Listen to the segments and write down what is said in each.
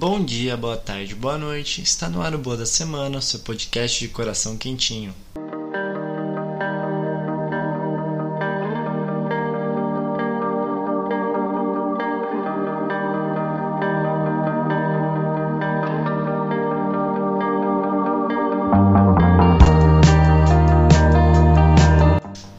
Bom dia, boa tarde, boa noite. Está no ar o Boa da Semana, seu podcast de coração quentinho.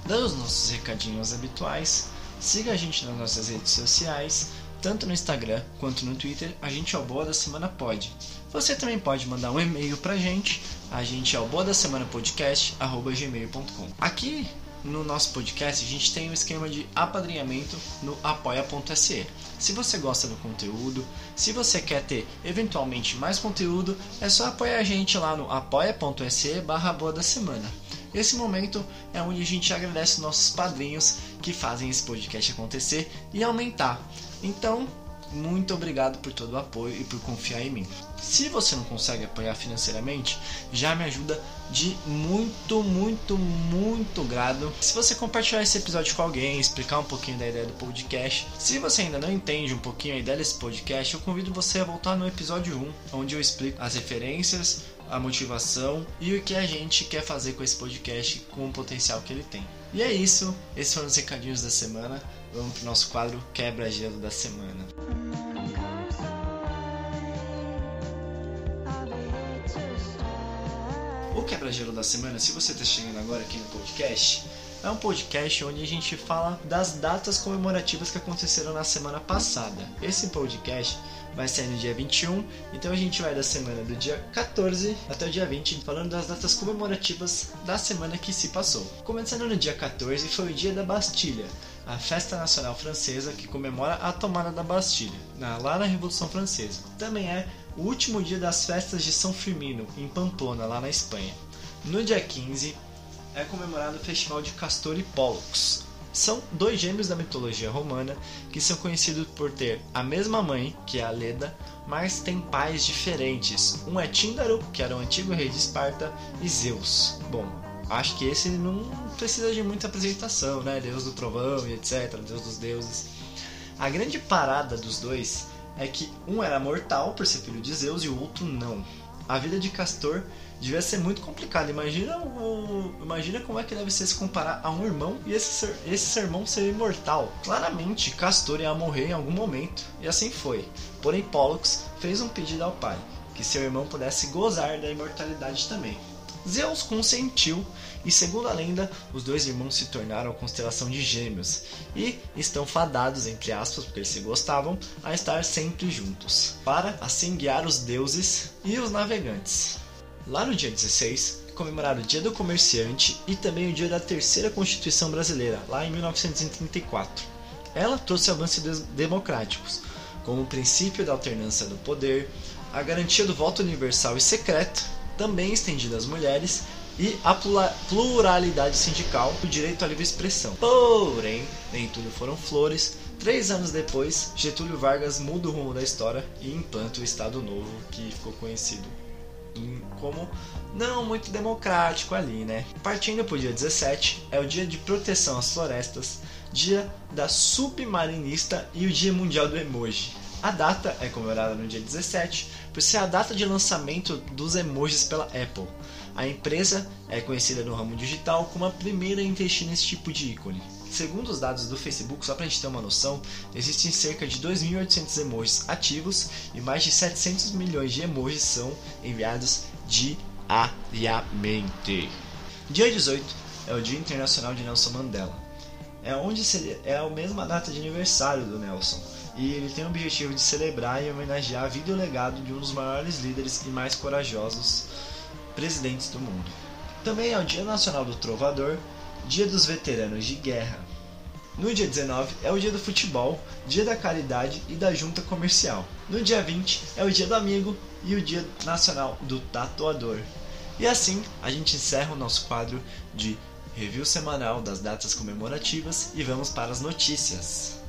Dando os nossos recadinhos habituais, siga a gente nas nossas redes sociais, tanto no Instagram quanto no Twitter, a gente é o Boa da Semana Pode. Você também pode mandar um e-mail pra gente, a gente é o Boa da Semana Podcast, arroba gmail.com. Aqui no nosso podcast a gente tem um esquema de apadrinhamento no apoia.se. Se você gosta do conteúdo, se você quer ter eventualmente mais conteúdo, é só apoiar a gente lá no apoia.se barra Boa da Semana. Esse momento é onde a gente agradece nossos padrinhos que fazem esse podcast acontecer e aumentar. Então, muito obrigado por todo o apoio e por confiar em mim. Se você não consegue apoiar financeiramente, já me ajuda de muito, muito, muito grado. Se você compartilhar esse episódio com alguém, explicar um pouquinho da ideia do podcast. Se você ainda não entende um pouquinho a ideia desse podcast, eu convido você a voltar no episódio 1, onde eu explico as referências, a motivação e o que a gente quer fazer com esse podcast com o potencial que ele tem. E é isso, esses foram os recadinhos da semana. Vamos pro nosso quadro Quebra-Gelo da Semana. O Quebra-Gelo da Semana, se você está chegando agora aqui no podcast, é um podcast onde a gente fala das datas comemorativas que aconteceram na semana passada. Esse podcast vai sair no dia 21, então a gente vai da semana do dia 14 até o dia 20, falando das datas comemorativas da semana que se passou. Começando no dia 14 foi o dia da Bastilha, a festa nacional francesa que comemora a tomada da Bastilha, lá na Revolução Francesa. Também é o último dia das festas de São Firmino, em Pamplona, lá na Espanha. No dia 15 é comemorado o festival de Castor e Pollux. São dois gêmeos da mitologia romana que são conhecidos por ter a mesma mãe, que é a Leda, mas têm pais diferentes. Um é Tíndaro, que era o antigo rei de Esparta, e Zeus. Bom, acho que esse não precisa de muita apresentação, né? Deus do trovão e etc, Deus dos deuses. A grande parada dos dois é que um era mortal por ser filho de Zeus e o outro não. A vida de Castor devia ser muito complicada. Imagina, o, imagina como é que deve ser se comparar a um irmão e esse, ser, esse irmão ser imortal. Claramente, Castor ia morrer em algum momento, e assim foi. Porém, Pollux fez um pedido ao pai, que seu irmão pudesse gozar da imortalidade também. Zeus consentiu e, segundo a lenda, os dois irmãos se tornaram a constelação de Gêmeos e estão fadados, entre aspas, porque eles se gostavam, a estar sempre juntos para assim guiar os deuses e os navegantes. Lá no dia 16, comemoraram o Dia do Comerciante e também o dia da Terceira Constituição Brasileira, lá em 1934. Ela trouxe avanços democráticos, como o princípio da alternância do poder, a garantia do voto universal e secreto, também estendido às mulheres, e a pluralidade sindical, o direito à livre expressão. Porém, nem tudo foram flores. Três anos depois, Getúlio Vargas muda o rumo da história e implanta o Estado Novo, que ficou conhecido como não muito democrático ali, né? Partindo para o dia 17, é o dia de proteção às florestas, dia da submarinista e o dia mundial do emoji. A data é comemorada no dia 17 por ser a data de lançamento dos emojis pela Apple. A empresa é conhecida no ramo digital como a primeira a investir nesse tipo de ícone. Segundo os dados do Facebook, só para a gente ter uma noção, existem cerca de 2.800 emojis ativos e mais de 700 milhões de emojis são enviados diariamente. Dia 18 é o Dia Internacional de Nelson Mandela. É onde é a mesma data de aniversário do Nelson e ele tem o objetivo de celebrar e homenagear a vida e o legado de um dos maiores líderes e mais corajosos presidentes do mundo. Também é o Dia Nacional do Trovador, Dia dos Veteranos de Guerra. No dia 19 é o dia do futebol, dia da caridade e da junta comercial. No dia 20 é o dia do amigo e o dia nacional do tatuador. E assim a gente encerra o nosso quadro de review semanal das datas comemorativas e vamos para as notícias.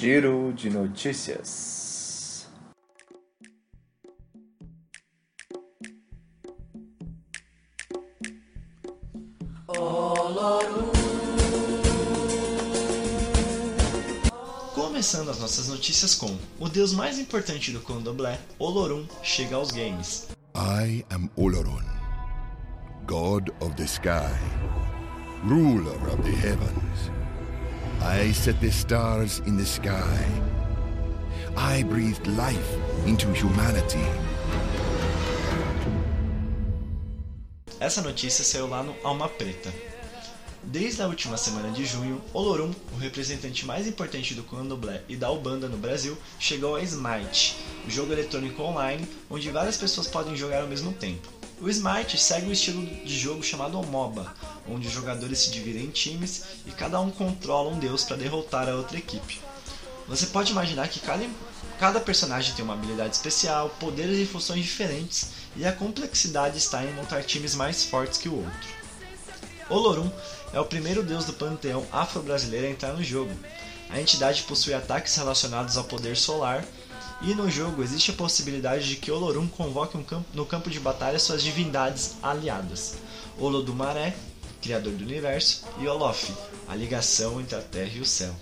Giro de notícias. Começando as nossas notícias com o deus mais importante do candomblé, Olorun, chega aos games. I am Olorun, God of the Sky, Ruler of the Heavens. I set the stars in the sky. I breathed life into humanity. Essa notícia saiu lá no Alma Preta. Desde a última semana de junho, Olorum, o representante mais importante do candomblé e da Ubanda no Brasil, chegou a Smite, o jogo eletrônico online onde várias pessoas podem jogar ao mesmo tempo. O Smite segue um estilo de jogo chamado MOBA, onde os jogadores se dividem em times e cada um controla um deus para derrotar a outra equipe. Você pode imaginar que cada, cada personagem tem uma habilidade especial, poderes e funções diferentes, e a complexidade está em montar times mais fortes que o outro. Olorum é o primeiro deus do panteão afro-brasileiro a entrar no jogo. A entidade possui ataques relacionados ao poder solar, e no jogo existe a possibilidade de que Olorum convoque um campo, no campo de batalha suas divindades aliadas: Olodumaré, criador do universo, e Olof, a ligação entre a terra e o céu.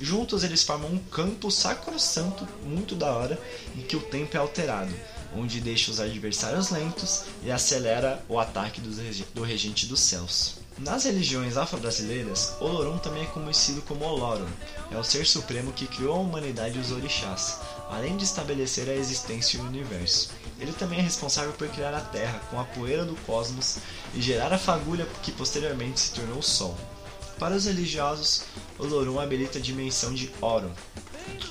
Juntos eles formam um campo sacrosanto muito da hora em que o tempo é alterado, onde deixa os adversários lentos e acelera o ataque do regente dos céus. Nas religiões afro-brasileiras, Olorum também é conhecido como Olorum. É o ser supremo que criou a humanidade e os orixás, além de estabelecer a existência e o universo. Ele também é responsável por criar a Terra com a poeira do cosmos e gerar a fagulha que posteriormente se tornou o Sol. Para os religiosos, Olorum habilita a dimensão de Orum,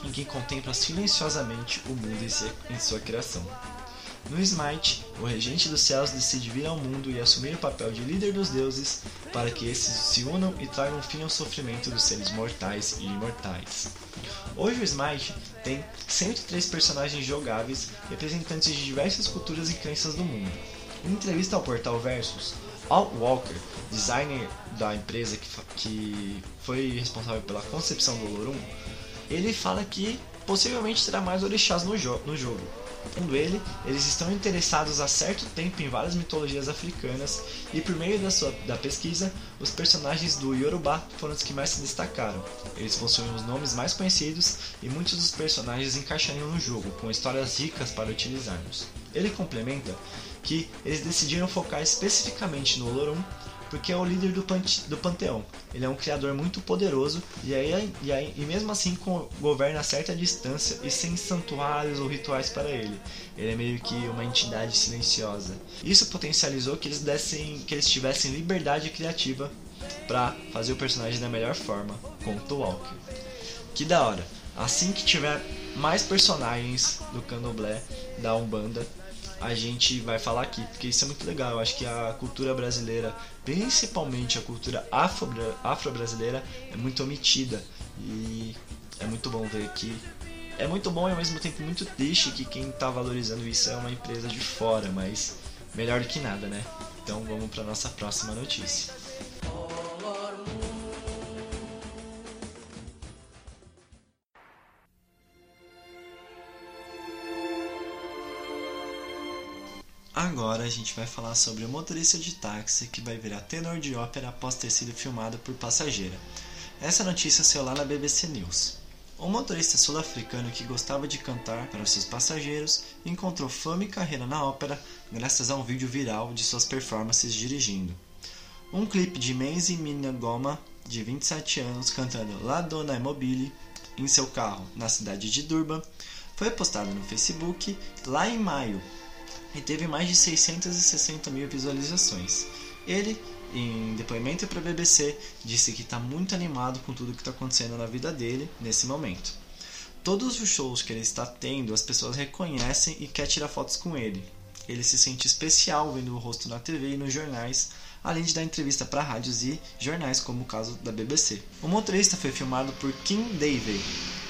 em que contempla silenciosamente o mundo em sua criação. No Smite, o regente dos céus decide vir ao mundo e assumir o papel de líder dos deuses para que esses se unam e tragam fim ao sofrimento dos seres mortais e imortais. Hoje o Smite tem 103 personagens jogáveis representantes de diversas culturas e crenças do mundo. Em entrevista ao portal Versus, Al Walker, designer da empresa que, que foi responsável pela concepção do Olorum, ele fala que possivelmente terá mais orixás no, jo no jogo, Segundo ele, eles estão interessados há certo tempo em várias mitologias africanas e por meio da, sua, da pesquisa, os personagens do Yorubá foram os que mais se destacaram. Eles possuem os nomes mais conhecidos e muitos dos personagens encaixariam no jogo, com histórias ricas para utilizarmos. Ele complementa que eles decidiram focar especificamente no Olorum porque é o líder do, do panteão. Ele é um criador muito poderoso e, aí, e, aí, e mesmo assim governa a certa distância e sem santuários ou rituais para ele. Ele é meio que uma entidade silenciosa. Isso potencializou que eles, dessem, que eles tivessem liberdade criativa para fazer o personagem da melhor forma, conta o Walker. Que da hora! Assim que tiver mais personagens do Candomblé, da Umbanda, a gente vai falar aqui, porque isso é muito legal. Eu acho que a cultura brasileira, principalmente a cultura afro-brasileira, é muito omitida. E é muito bom ver que. É muito bom e ao mesmo tempo muito triste que quem está valorizando isso é uma empresa de fora, mas melhor do que nada, né? Então vamos para nossa próxima notícia. Agora a gente vai falar sobre o motorista de táxi que vai virar tenor de ópera após ter sido filmado por passageira. Essa notícia saiu lá na BBC News. Um motorista sul-africano que gostava de cantar para seus passageiros encontrou fama e carreira na ópera graças a um vídeo viral de suas performances dirigindo. Um clipe de Menzi Minagoma, de 27 anos, cantando La Donna Mobile em seu carro na cidade de Durban, foi postado no Facebook lá em maio e teve mais de 660 mil visualizações. Ele, em depoimento para a BBC, disse que está muito animado com tudo que está acontecendo na vida dele nesse momento. Todos os shows que ele está tendo, as pessoas reconhecem e querem tirar fotos com ele. Ele se sente especial vendo o rosto na TV e nos jornais, além de dar entrevista para rádios e jornais, como o caso da BBC. O motorista foi filmado por Kim Davey,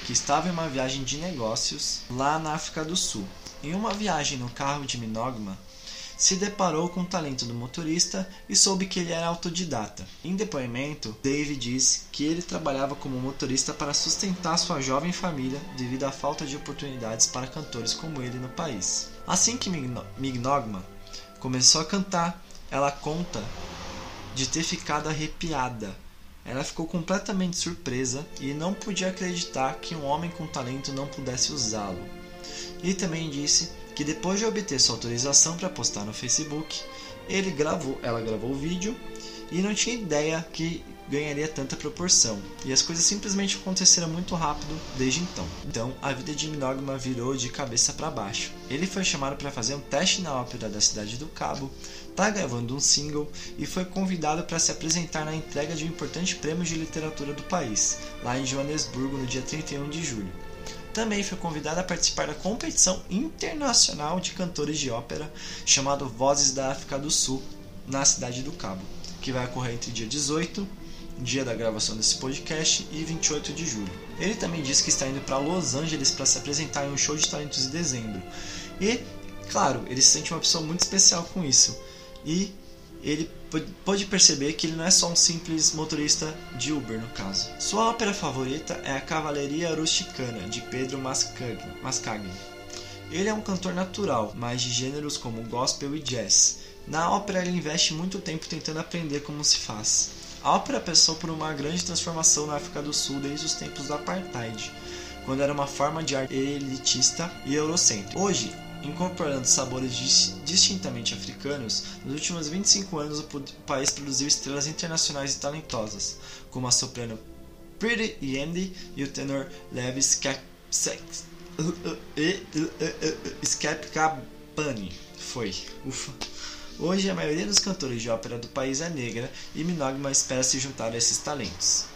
que estava em uma viagem de negócios lá na África do Sul. Em uma viagem no carro de Minogma, se deparou com o talento do motorista e soube que ele era autodidata. Em depoimento, Dave diz que ele trabalhava como motorista para sustentar sua jovem família devido à falta de oportunidades para cantores como ele no país. Assim que Mignogma começou a cantar, ela conta de ter ficado arrepiada Ela ficou completamente surpresa e não podia acreditar que um homem com talento não pudesse usá-lo. E também disse que depois de obter sua autorização para postar no Facebook, ele gravou, ela gravou o vídeo e não tinha ideia que ganharia tanta proporção. E as coisas simplesmente aconteceram muito rápido desde então. Então, a vida de Minogma virou de cabeça para baixo. Ele foi chamado para fazer um teste na ópera da cidade do Cabo, está gravando um single e foi convidado para se apresentar na entrega de um importante prêmio de literatura do país, lá em Joanesburgo, no dia 31 de julho. Também foi convidado a participar da competição internacional de cantores de ópera chamado Vozes da África do Sul, na cidade do Cabo, que vai ocorrer entre dia 18 dia da gravação desse podcast, e 28 de julho. Ele também disse que está indo para Los Angeles para se apresentar em um show de talentos em dezembro. E, claro, ele se sente uma pessoa muito especial com isso. E ele pode perceber que ele não é só um simples motorista de Uber, no caso. Sua ópera favorita é a Cavalaria Rusticana, de Pedro Mascagni. Ele é um cantor natural, mas de gêneros como gospel e jazz. Na ópera, ele investe muito tempo tentando aprender como se faz. A ópera passou por uma grande transformação na África do Sul desde os tempos do apartheid, quando era uma forma de arte elitista e eurocêntrica. Hoje, incorporando sabores distintamente africanos, nos últimos 25 anos o país produziu estrelas internacionais e talentosas, como a soprano Pretty Yendi e o tenor Levi Skepkabani. Foi. Ufa. Hoje, a maioria dos cantores de ópera do país é negra e Minogma espera se juntar a esses talentos.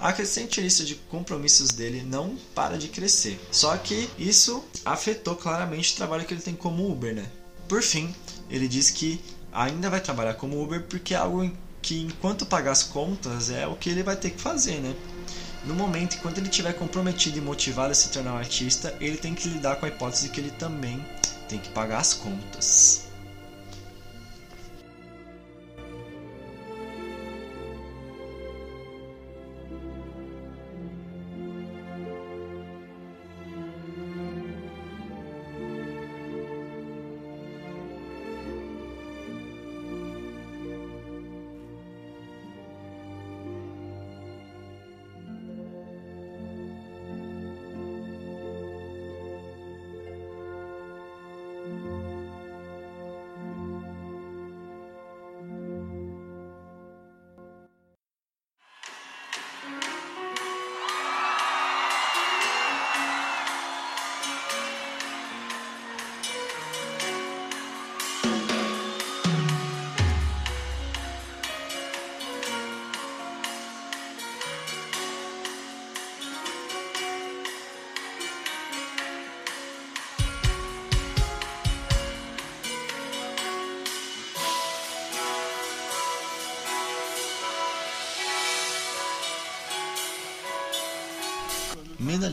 A crescente lista de compromissos dele não para de crescer. Só que isso afetou claramente o trabalho que ele tem como Uber, né? Por fim, ele diz que ainda vai trabalhar como Uber porque é algo que enquanto pagar as contas é o que ele vai ter que fazer, né? No momento, enquanto ele estiver comprometido e motivado a se tornar um artista, ele tem que lidar com a hipótese que ele também tem que pagar as contas.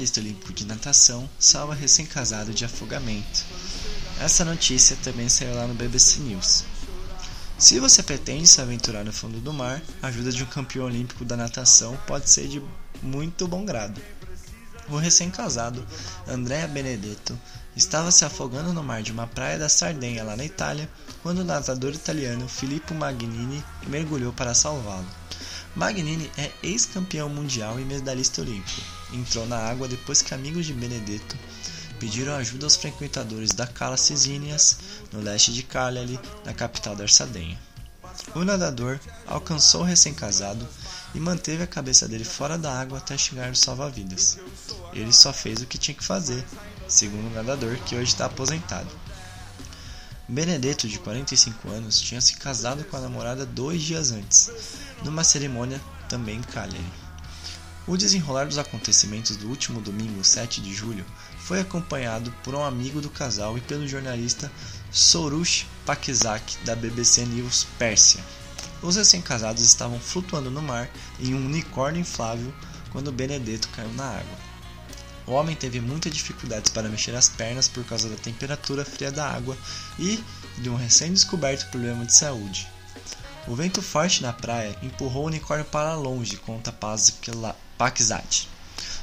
Medalhista olímpico de natação salva recém-casado de afogamento. Essa notícia também saiu lá no BBC News. Se você pretende se aventurar no fundo do mar, a ajuda de um campeão olímpico da natação pode ser de muito bom grado. O recém-casado Andrea Benedetto estava se afogando no mar de uma praia da Sardenha, lá na Itália, quando o nadador italiano Filippo Magnini mergulhou para salvá-lo. Magnini é ex-campeão mundial e medalhista olímpico. Entrou na água depois que amigos de Benedetto pediram ajuda aos frequentadores da Cala Cisínias, no leste de Cagliari, na capital da Sardenha. O nadador alcançou o recém-casado e manteve a cabeça dele fora da água até chegar no salva-vidas. Ele só fez o que tinha que fazer, segundo o nadador que hoje está aposentado. Benedetto, de 45 anos, tinha se casado com a namorada dois dias antes, numa cerimônia também em Cagliari. O desenrolar dos acontecimentos do último domingo, 7 de julho, foi acompanhado por um amigo do casal e pelo jornalista Sorush Pakizak da BBC News Pérsia. Os recém-casados estavam flutuando no mar em um unicórnio inflável quando Benedetto caiu na água. O homem teve muitas dificuldades para mexer as pernas por causa da temperatura fria da água e de um recém-descoberto problema de saúde. O vento forte na praia empurrou o unicórnio para longe, conta Pakzat.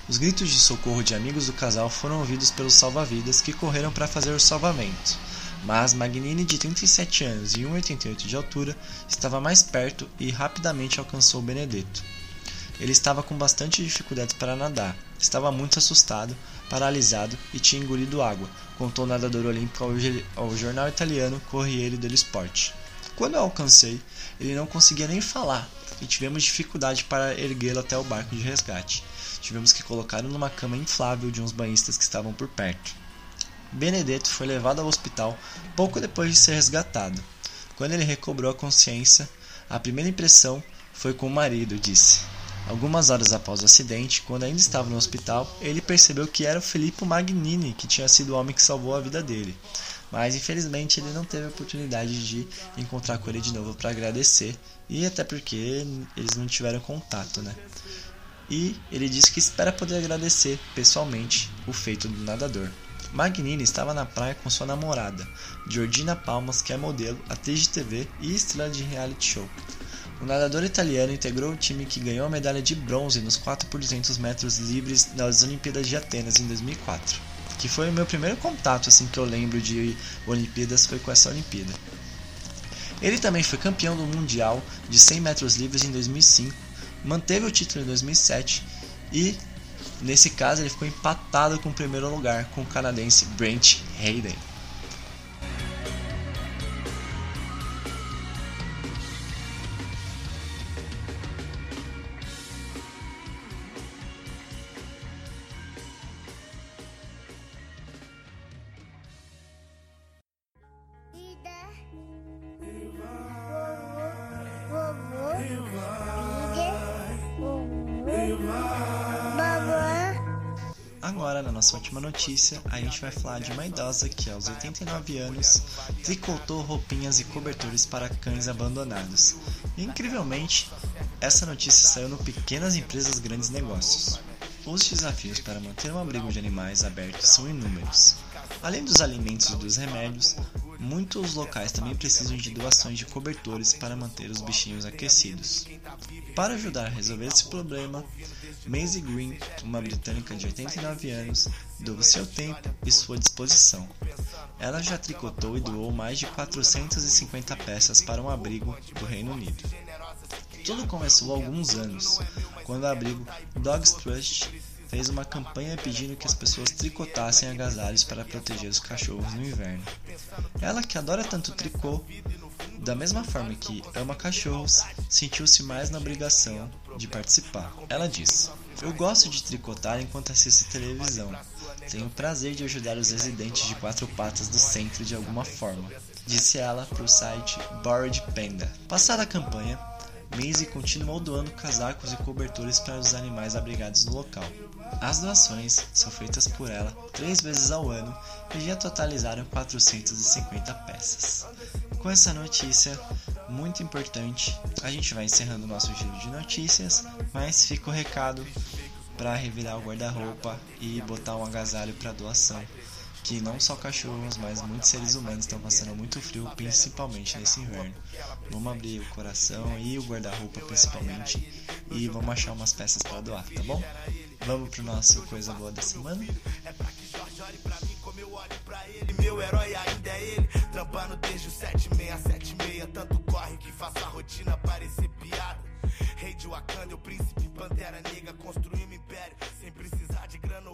Os gritos de socorro de amigos do casal foram ouvidos pelos salva-vidas que correram para fazer o salvamento. Mas Magnini, de 37 anos e 1,88 de altura, estava mais perto e rapidamente alcançou Benedetto. Ele estava com bastante dificuldades para nadar, estava muito assustado, paralisado e tinha engolido água, contou o nadador olímpico ao, jornal italiano Corriere dello Sport. Quando eu alcancei, ele não conseguia nem falar e tivemos dificuldade para erguê-lo até o barco de resgate. Tivemos que colocá-lo numa cama inflável de uns banhistas que estavam por perto. Benedetto foi levado ao hospital pouco depois de ser resgatado. Quando ele recobrou a consciência, a primeira impressão foi com o marido, disse. Algumas horas após o acidente, quando ainda estava no hospital, ele percebeu que era o Filippo Magnini que tinha sido o homem que salvou a vida dele. Mas infelizmente ele não teve a oportunidade de encontrar com ele de novo para agradecer, e até porque eles não tiveram contato, né? E ele disse que espera poder agradecer pessoalmente o feito do nadador. Magnini estava na praia com sua namorada, Georgina Palmas, que é modelo, atriz de TV e estrela de reality show. O nadador italiano integrou o time que ganhou a medalha de bronze nos 4 por 200 metros livres nas Olimpíadas de Atenas em 2004, que foi o meu primeiro contato assim que eu lembro de Olimpíadas foi com essa Olimpíada. Ele também foi campeão do mundial de 100 metros livres em 2005, manteve o título em 2007 e nesse caso ele ficou empatado com o primeiro lugar com o canadense Brent Hayden. Agora, na nossa última notícia, a gente vai falar de uma idosa que, aos 89 anos, tricotou roupinhas e cobertores para cães abandonados. E, incrivelmente, essa notícia saiu no Pequenas Empresas Grandes Negócios. Os desafios para manter um abrigo de animais aberto são inúmeros. Além dos alimentos e dos remédios, muitos locais também precisam de doações de cobertores para manter os bichinhos aquecidos. Para ajudar a resolver esse problema, Maisie Green, uma britânica de 89 anos, doou seu tempo e sua disposição. Ela já tricotou e doou mais de 450 peças para um abrigo do Reino Unido. Tudo começou há alguns anos, quando o abrigo Dogs Trust fez uma campanha pedindo que as pessoas tricotassem agasalhos para proteger os cachorros no inverno. Ela, que adora tanto tricô, da mesma forma que ama cachorros, sentiu-se mais na obrigação de participar. Ela disse: Eu gosto de tricotar enquanto assisto televisão. Tenho o prazer de ajudar os residentes de quatro patas do centro de alguma forma, disse ela para o site Bored Panda. Passada a campanha, Maisie continuou doando casacos e cobertores para os animais abrigados no local. As doações são feitas por ela três vezes ao ano e já totalizaram 450 peças. Com essa notícia muito importante, a gente vai encerrando o nosso giro de notícias, mas fica o recado para revirar o guarda-roupa e botar um agasalho para doação que não só cachorros, mas muitos seres humanos estão passando muito frio, principalmente nesse inverno. Vamos abrir o coração e o guarda-roupa principalmente e vamos achar umas peças para doar, tá bom? Vamos pro nosso coisa boa da semana. Meu herói ainda é ele, trampando desde o 7676. Tanto rotina parecer piada. Rei de Wakanda, o príncipe Pantera Negra, construindo um império sem precisar de grana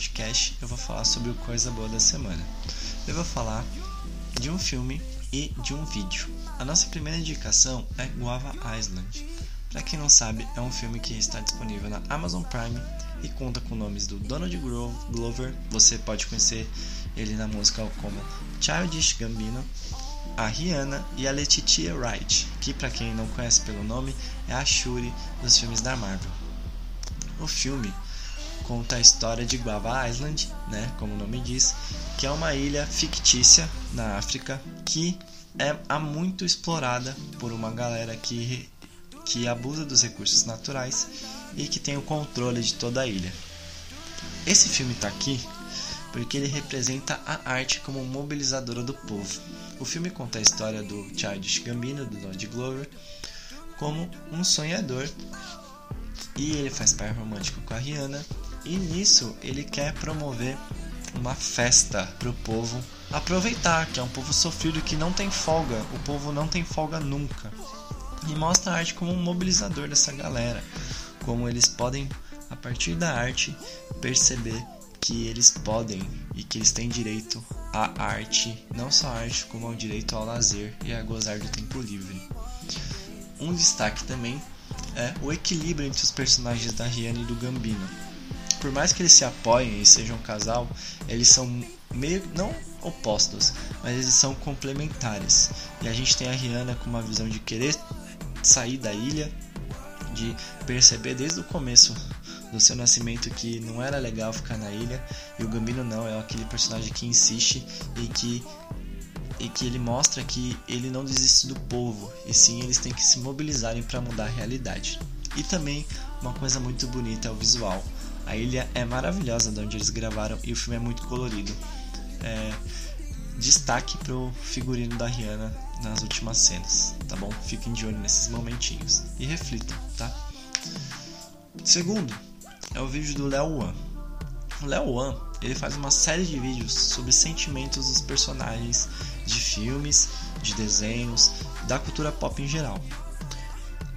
podcast eu vou falar sobre o coisa boa da semana. Eu vou falar de um filme e de um vídeo. A nossa primeira indicação é Guava Island. Para quem não sabe, é um filme que está disponível na Amazon Prime e conta com nomes do Donald Glover. Você pode conhecer ele na música como Childish Gambino, a Rihanna e a Letitia Wright, que para quem não conhece pelo nome é a Shuri dos filmes da Marvel. O filme conta a história de Guava Island, né, como o nome diz, que é uma ilha fictícia na África que é há muito explorada por uma galera que que abusa dos recursos naturais e que tem o controle de toda a ilha. Esse filme está aqui porque ele representa a arte como mobilizadora do povo. O filme conta a história do Childish Gambino, do Donald Glover, como um sonhador e ele faz par romântico com a Rihanna e nisso ele quer promover uma festa para o povo aproveitar, que é um povo sofrido que não tem folga, o povo não tem folga nunca. E mostra a arte como um mobilizador dessa galera, como eles podem, a partir da arte, perceber que eles podem e que eles têm direito à arte, não só à arte, como ao direito ao lazer e a gozar do tempo livre. Um destaque também é o equilíbrio entre os personagens da Rihanna e do Gambino. Por mais que eles se apoiem e sejam um casal, eles são meio não opostos, mas eles são complementares. E a gente tem a Rihanna com uma visão de querer sair da ilha, de perceber desde o começo do seu nascimento que não era legal ficar na ilha, e o Gambino não, é aquele personagem que insiste e que e que ele mostra que ele não desiste do povo, e sim eles têm que se mobilizarem para mudar a realidade. E também uma coisa muito bonita é o visual. A ilha é maravilhosa de onde eles gravaram e o filme é muito colorido. É, destaque pro figurino da Rihanna nas últimas cenas, tá bom? Fiquem de olho nesses momentinhos e reflitam, tá? Segundo, é o vídeo do Léo Wan. O Léo Wan, ele faz uma série de vídeos sobre sentimentos dos personagens de filmes, de desenhos, da cultura pop em geral.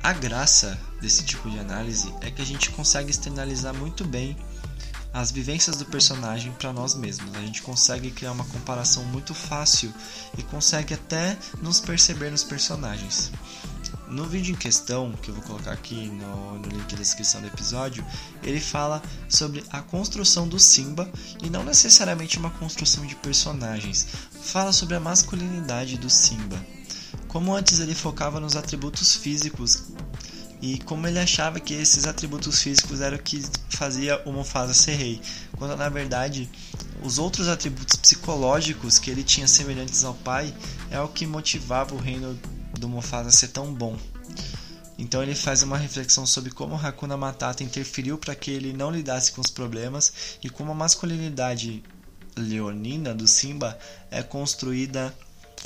A graça desse tipo de análise é que a gente consegue externalizar muito bem as vivências do personagem para nós mesmos. A gente consegue criar uma comparação muito fácil e consegue até nos perceber nos personagens. No vídeo em questão, que eu vou colocar aqui no, no, link da descrição do episódio, ele fala sobre a construção do Simba e não necessariamente uma construção de personagens. Fala sobre a masculinidade do Simba. Como antes ele focava nos atributos físicos e como ele achava que esses atributos físicos eram o que fazia o Mufasa ser rei, quando na verdade os outros atributos psicológicos que ele tinha semelhantes ao pai é o que motivava o reino do Mufasa ser tão bom. Então ele faz uma reflexão sobre como Hakuna Matata interferiu para que ele não lidasse com os problemas e como a masculinidade leonina do Simba é construída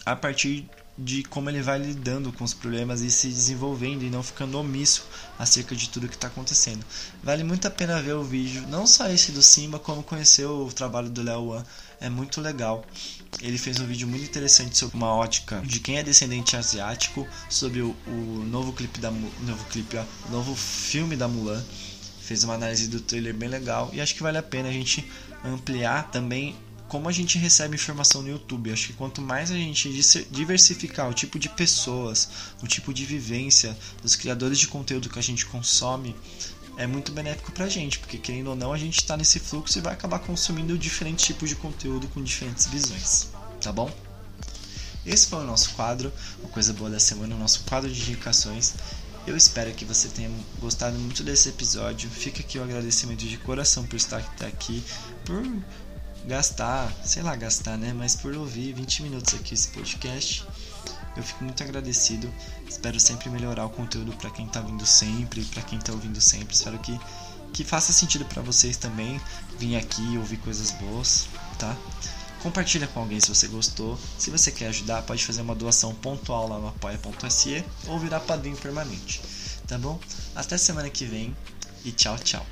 a partir de como ele vai lidando com os problemas e se desenvolvendo e não ficando omisso acerca de tudo que está acontecendo. Vale muito a pena ver o vídeo, não só esse do Simba, como conhecer o trabalho do Léo Wan, é muito legal. Ele fez um vídeo muito interessante sobre uma ótica de quem é descendente asiático, sobre o, o novo clipe da novo clipe, ó, o novo filme da Mulan. Fez uma análise do trailer bem legal e acho que vale a pena a gente ampliar também como a gente recebe informação no YouTube. Acho que quanto mais a gente diversificar o tipo de pessoas, o tipo de vivência dos criadores de conteúdo que a gente consome, é muito benéfico pra gente, porque querendo ou não, a gente está nesse fluxo e vai acabar consumindo diferentes tipos de conteúdo com diferentes visões, tá bom? Esse foi o nosso quadro, uma coisa boa da semana, o nosso quadro de indicações. Eu espero que você tenha gostado muito desse episódio. Fica aqui o agradecimento de coração por estar aqui, por gastar, sei lá, gastar, né? Mas por ouvir 20 minutos aqui esse podcast. Eu fico muito agradecido. Espero sempre melhorar o conteúdo para quem tá vindo sempre, para quem tá ouvindo sempre. Espero que que faça sentido para vocês também vir aqui ouvir coisas boas, tá? Compartilha com alguém se você gostou. Se você quer ajudar, pode fazer uma doação pontual lá no apoia.se ou virar padrinho permanente, tá bom? Até semana que vem e tchau, tchau.